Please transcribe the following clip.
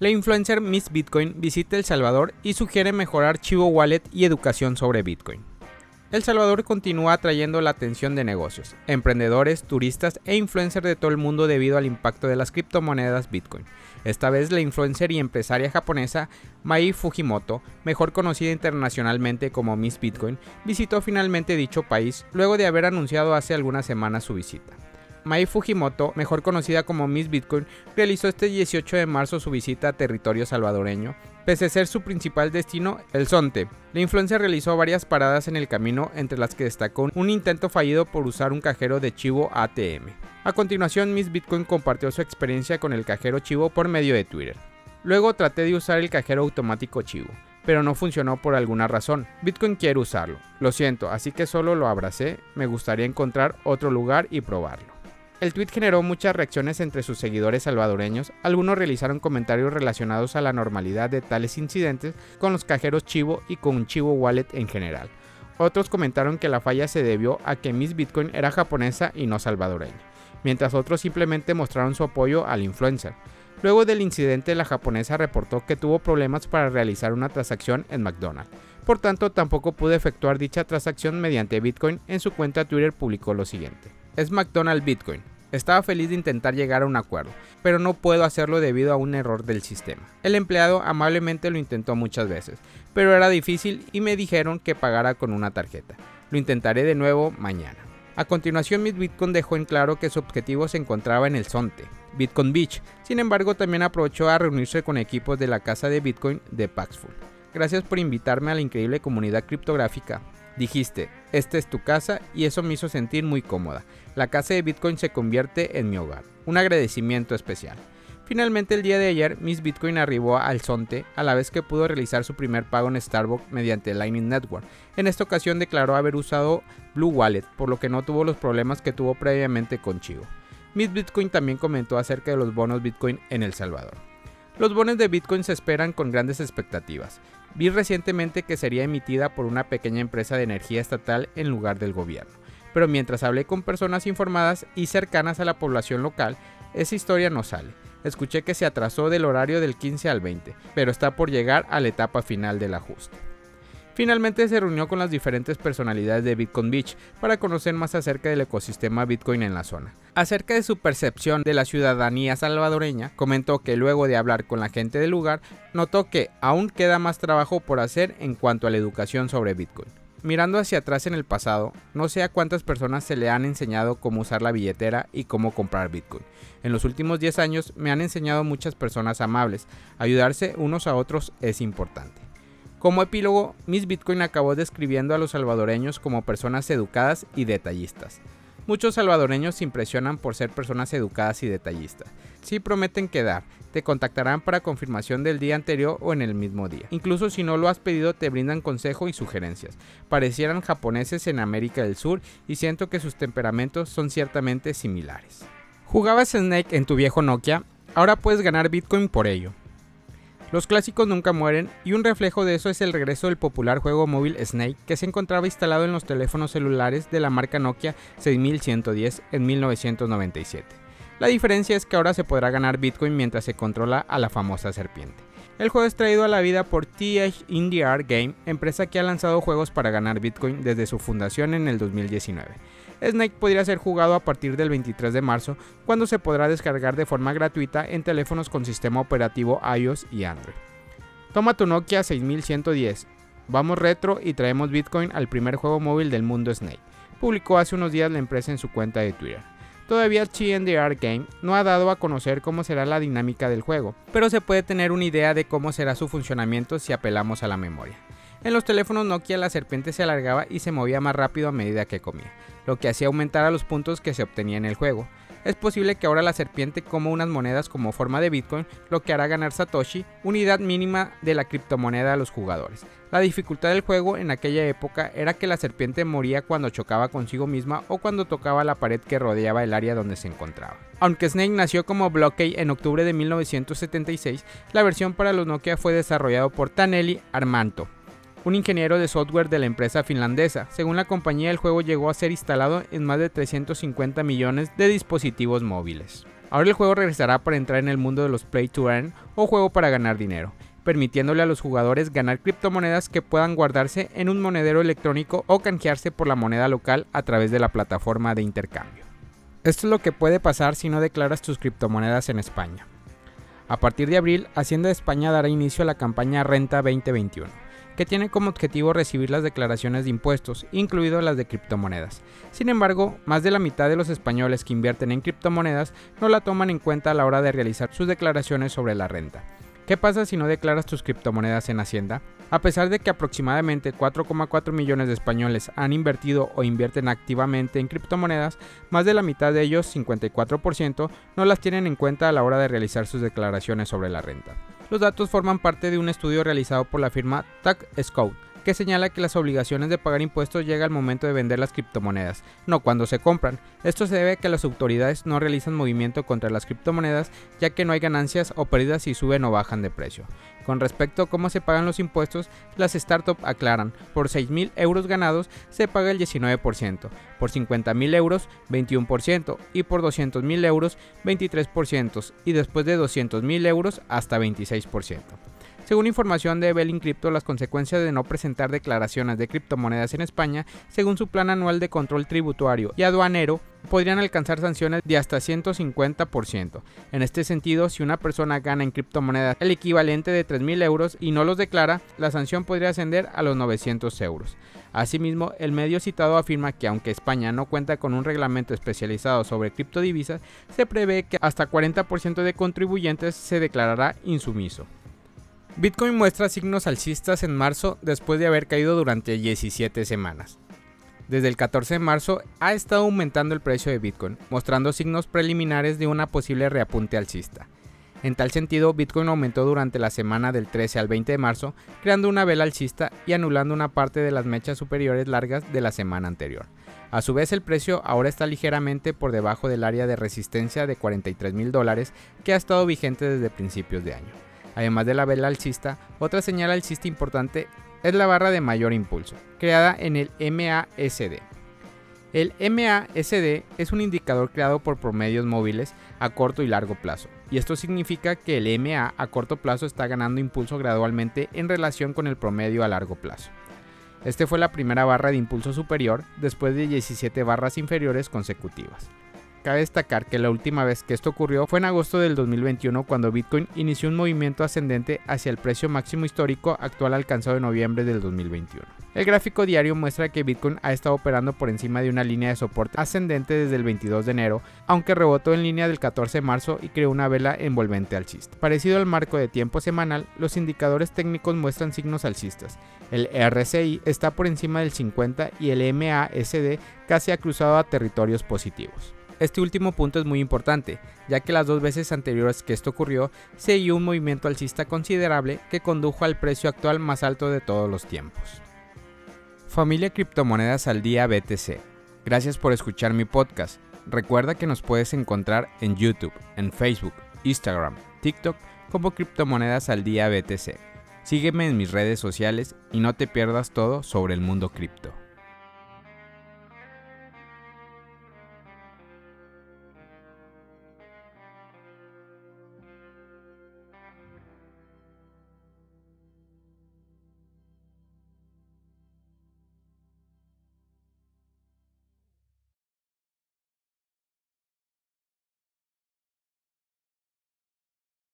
La influencer Miss Bitcoin visita El Salvador y sugiere mejorar Chivo Wallet y educación sobre Bitcoin. El Salvador continúa atrayendo la atención de negocios, emprendedores, turistas e influencers de todo el mundo debido al impacto de las criptomonedas Bitcoin. Esta vez la influencer y empresaria japonesa Mai Fujimoto, mejor conocida internacionalmente como Miss Bitcoin, visitó finalmente dicho país luego de haber anunciado hace algunas semanas su visita. Mai Fujimoto, mejor conocida como Miss Bitcoin, realizó este 18 de marzo su visita a territorio salvadoreño, pese a ser su principal destino el Zonte. La influencer realizó varias paradas en el camino, entre las que destacó un intento fallido por usar un cajero de chivo ATM. A continuación, Miss Bitcoin compartió su experiencia con el cajero chivo por medio de Twitter. Luego traté de usar el cajero automático chivo pero no funcionó por alguna razón. Bitcoin quiere usarlo. Lo siento, así que solo lo abracé. Me gustaría encontrar otro lugar y probarlo. El tweet generó muchas reacciones entre sus seguidores salvadoreños, algunos realizaron comentarios relacionados a la normalidad de tales incidentes con los cajeros Chivo y con Chivo Wallet en general. Otros comentaron que la falla se debió a que Miss Bitcoin era japonesa y no salvadoreña, mientras otros simplemente mostraron su apoyo al influencer. Luego del incidente, la japonesa reportó que tuvo problemas para realizar una transacción en McDonald's. Por tanto, tampoco pudo efectuar dicha transacción mediante Bitcoin. En su cuenta Twitter publicó lo siguiente. Es McDonald's Bitcoin. Estaba feliz de intentar llegar a un acuerdo, pero no puedo hacerlo debido a un error del sistema. El empleado amablemente lo intentó muchas veces, pero era difícil y me dijeron que pagara con una tarjeta. Lo intentaré de nuevo mañana. A continuación, Miss Bitcoin dejó en claro que su objetivo se encontraba en el Zonte, Bitcoin Beach. Sin embargo, también aprovechó a reunirse con equipos de la casa de Bitcoin de Paxful. Gracias por invitarme a la increíble comunidad criptográfica. Dijiste, esta es tu casa y eso me hizo sentir muy cómoda. La casa de Bitcoin se convierte en mi hogar. Un agradecimiento especial. Finalmente el día de ayer, Miss Bitcoin arribó al Zonte a la vez que pudo realizar su primer pago en Starbucks mediante Lightning Network. En esta ocasión declaró haber usado Blue Wallet, por lo que no tuvo los problemas que tuvo previamente con Chivo. Miss Bitcoin también comentó acerca de los bonos Bitcoin en El Salvador. Los bonos de Bitcoin se esperan con grandes expectativas. Vi recientemente que sería emitida por una pequeña empresa de energía estatal en lugar del gobierno, pero mientras hablé con personas informadas y cercanas a la población local, esa historia no sale. Escuché que se atrasó del horario del 15 al 20, pero está por llegar a la etapa final del ajuste. Finalmente se reunió con las diferentes personalidades de Bitcoin Beach para conocer más acerca del ecosistema Bitcoin en la zona. Acerca de su percepción de la ciudadanía salvadoreña, comentó que luego de hablar con la gente del lugar, notó que aún queda más trabajo por hacer en cuanto a la educación sobre Bitcoin. Mirando hacia atrás en el pasado, no sé a cuántas personas se le han enseñado cómo usar la billetera y cómo comprar Bitcoin. En los últimos 10 años me han enseñado muchas personas amables. Ayudarse unos a otros es importante. Como epílogo, Miss Bitcoin acabó describiendo a los salvadoreños como personas educadas y detallistas. Muchos salvadoreños se impresionan por ser personas educadas y detallistas. Si prometen quedar, te contactarán para confirmación del día anterior o en el mismo día. Incluso si no lo has pedido te brindan consejo y sugerencias. Parecieran japoneses en América del Sur y siento que sus temperamentos son ciertamente similares. ¿Jugabas Snake en tu viejo Nokia? Ahora puedes ganar Bitcoin por ello. Los clásicos nunca mueren y un reflejo de eso es el regreso del popular juego móvil Snake que se encontraba instalado en los teléfonos celulares de la marca Nokia 6110 en 1997. La diferencia es que ahora se podrá ganar Bitcoin mientras se controla a la famosa serpiente. El juego es traído a la vida por TH Indie Art Game, empresa que ha lanzado juegos para ganar Bitcoin desde su fundación en el 2019. Snake podría ser jugado a partir del 23 de marzo, cuando se podrá descargar de forma gratuita en teléfonos con sistema operativo iOS y Android. Toma tu Nokia 6110. Vamos retro y traemos Bitcoin al primer juego móvil del mundo Snake. Publicó hace unos días la empresa en su cuenta de Twitter. Todavía Art Game no ha dado a conocer cómo será la dinámica del juego, pero se puede tener una idea de cómo será su funcionamiento si apelamos a la memoria. En los teléfonos Nokia la serpiente se alargaba y se movía más rápido a medida que comía, lo que hacía aumentar a los puntos que se obtenían en el juego. Es posible que ahora la serpiente coma unas monedas como forma de Bitcoin, lo que hará ganar Satoshi, unidad mínima de la criptomoneda a los jugadores. La dificultad del juego en aquella época era que la serpiente moría cuando chocaba consigo misma o cuando tocaba la pared que rodeaba el área donde se encontraba. Aunque Snake nació como Blockade en octubre de 1976, la versión para los Nokia fue desarrollado por Taneli Armanto, un ingeniero de software de la empresa finlandesa. Según la compañía, el juego llegó a ser instalado en más de 350 millones de dispositivos móviles. Ahora el juego regresará para entrar en el mundo de los play to earn o juego para ganar dinero, permitiéndole a los jugadores ganar criptomonedas que puedan guardarse en un monedero electrónico o canjearse por la moneda local a través de la plataforma de intercambio. Esto es lo que puede pasar si no declaras tus criptomonedas en España. A partir de abril, Hacienda de España dará inicio a la campaña Renta 2021 que tiene como objetivo recibir las declaraciones de impuestos, incluido las de criptomonedas. Sin embargo, más de la mitad de los españoles que invierten en criptomonedas no la toman en cuenta a la hora de realizar sus declaraciones sobre la renta. ¿Qué pasa si no declaras tus criptomonedas en Hacienda? A pesar de que aproximadamente 4,4 millones de españoles han invertido o invierten activamente en criptomonedas, más de la mitad de ellos, 54%, no las tienen en cuenta a la hora de realizar sus declaraciones sobre la renta. Los datos forman parte de un estudio realizado por la firma Tax Scout que señala que las obligaciones de pagar impuestos llega al momento de vender las criptomonedas, no cuando se compran. Esto se debe a que las autoridades no realizan movimiento contra las criptomonedas ya que no hay ganancias o pérdidas si suben o bajan de precio. Con respecto a cómo se pagan los impuestos, las startups aclaran, por 6.000 euros ganados se paga el 19%, por 50.000 euros 21% y por 200.000 euros 23% y después de 200.000 euros hasta 26%. Según información de Belling Crypto, las consecuencias de no presentar declaraciones de criptomonedas en España, según su plan anual de control tributario y aduanero, podrían alcanzar sanciones de hasta 150%. En este sentido, si una persona gana en criptomonedas el equivalente de 3.000 euros y no los declara, la sanción podría ascender a los 900 euros. Asimismo, el medio citado afirma que aunque España no cuenta con un reglamento especializado sobre criptodivisas, se prevé que hasta 40% de contribuyentes se declarará insumiso. Bitcoin muestra signos alcistas en marzo después de haber caído durante 17 semanas. Desde el 14 de marzo ha estado aumentando el precio de Bitcoin, mostrando signos preliminares de una posible reapunte alcista. En tal sentido, Bitcoin aumentó durante la semana del 13 al 20 de marzo, creando una vela alcista y anulando una parte de las mechas superiores largas de la semana anterior. A su vez, el precio ahora está ligeramente por debajo del área de resistencia de 43 mil dólares que ha estado vigente desde principios de año. Además de la vela alcista, otra señal alcista importante es la barra de mayor impulso, creada en el MASD. El MASD es un indicador creado por promedios móviles a corto y largo plazo, y esto significa que el MA a corto plazo está ganando impulso gradualmente en relación con el promedio a largo plazo. Este fue la primera barra de impulso superior después de 17 barras inferiores consecutivas. Cabe destacar que la última vez que esto ocurrió fue en agosto del 2021 cuando Bitcoin inició un movimiento ascendente hacia el precio máximo histórico actual alcanzado en noviembre del 2021. El gráfico diario muestra que Bitcoin ha estado operando por encima de una línea de soporte ascendente desde el 22 de enero, aunque rebotó en línea del 14 de marzo y creó una vela envolvente alcista. Parecido al marco de tiempo semanal, los indicadores técnicos muestran signos alcistas. El RSI está por encima del 50 y el MASD casi ha cruzado a territorios positivos. Este último punto es muy importante, ya que las dos veces anteriores que esto ocurrió se dio un movimiento alcista considerable que condujo al precio actual más alto de todos los tiempos. Familia Criptomonedas al Día BTC. Gracias por escuchar mi podcast. Recuerda que nos puedes encontrar en YouTube, en Facebook, Instagram, TikTok como Criptomonedas al Día BTC. Sígueme en mis redes sociales y no te pierdas todo sobre el mundo cripto.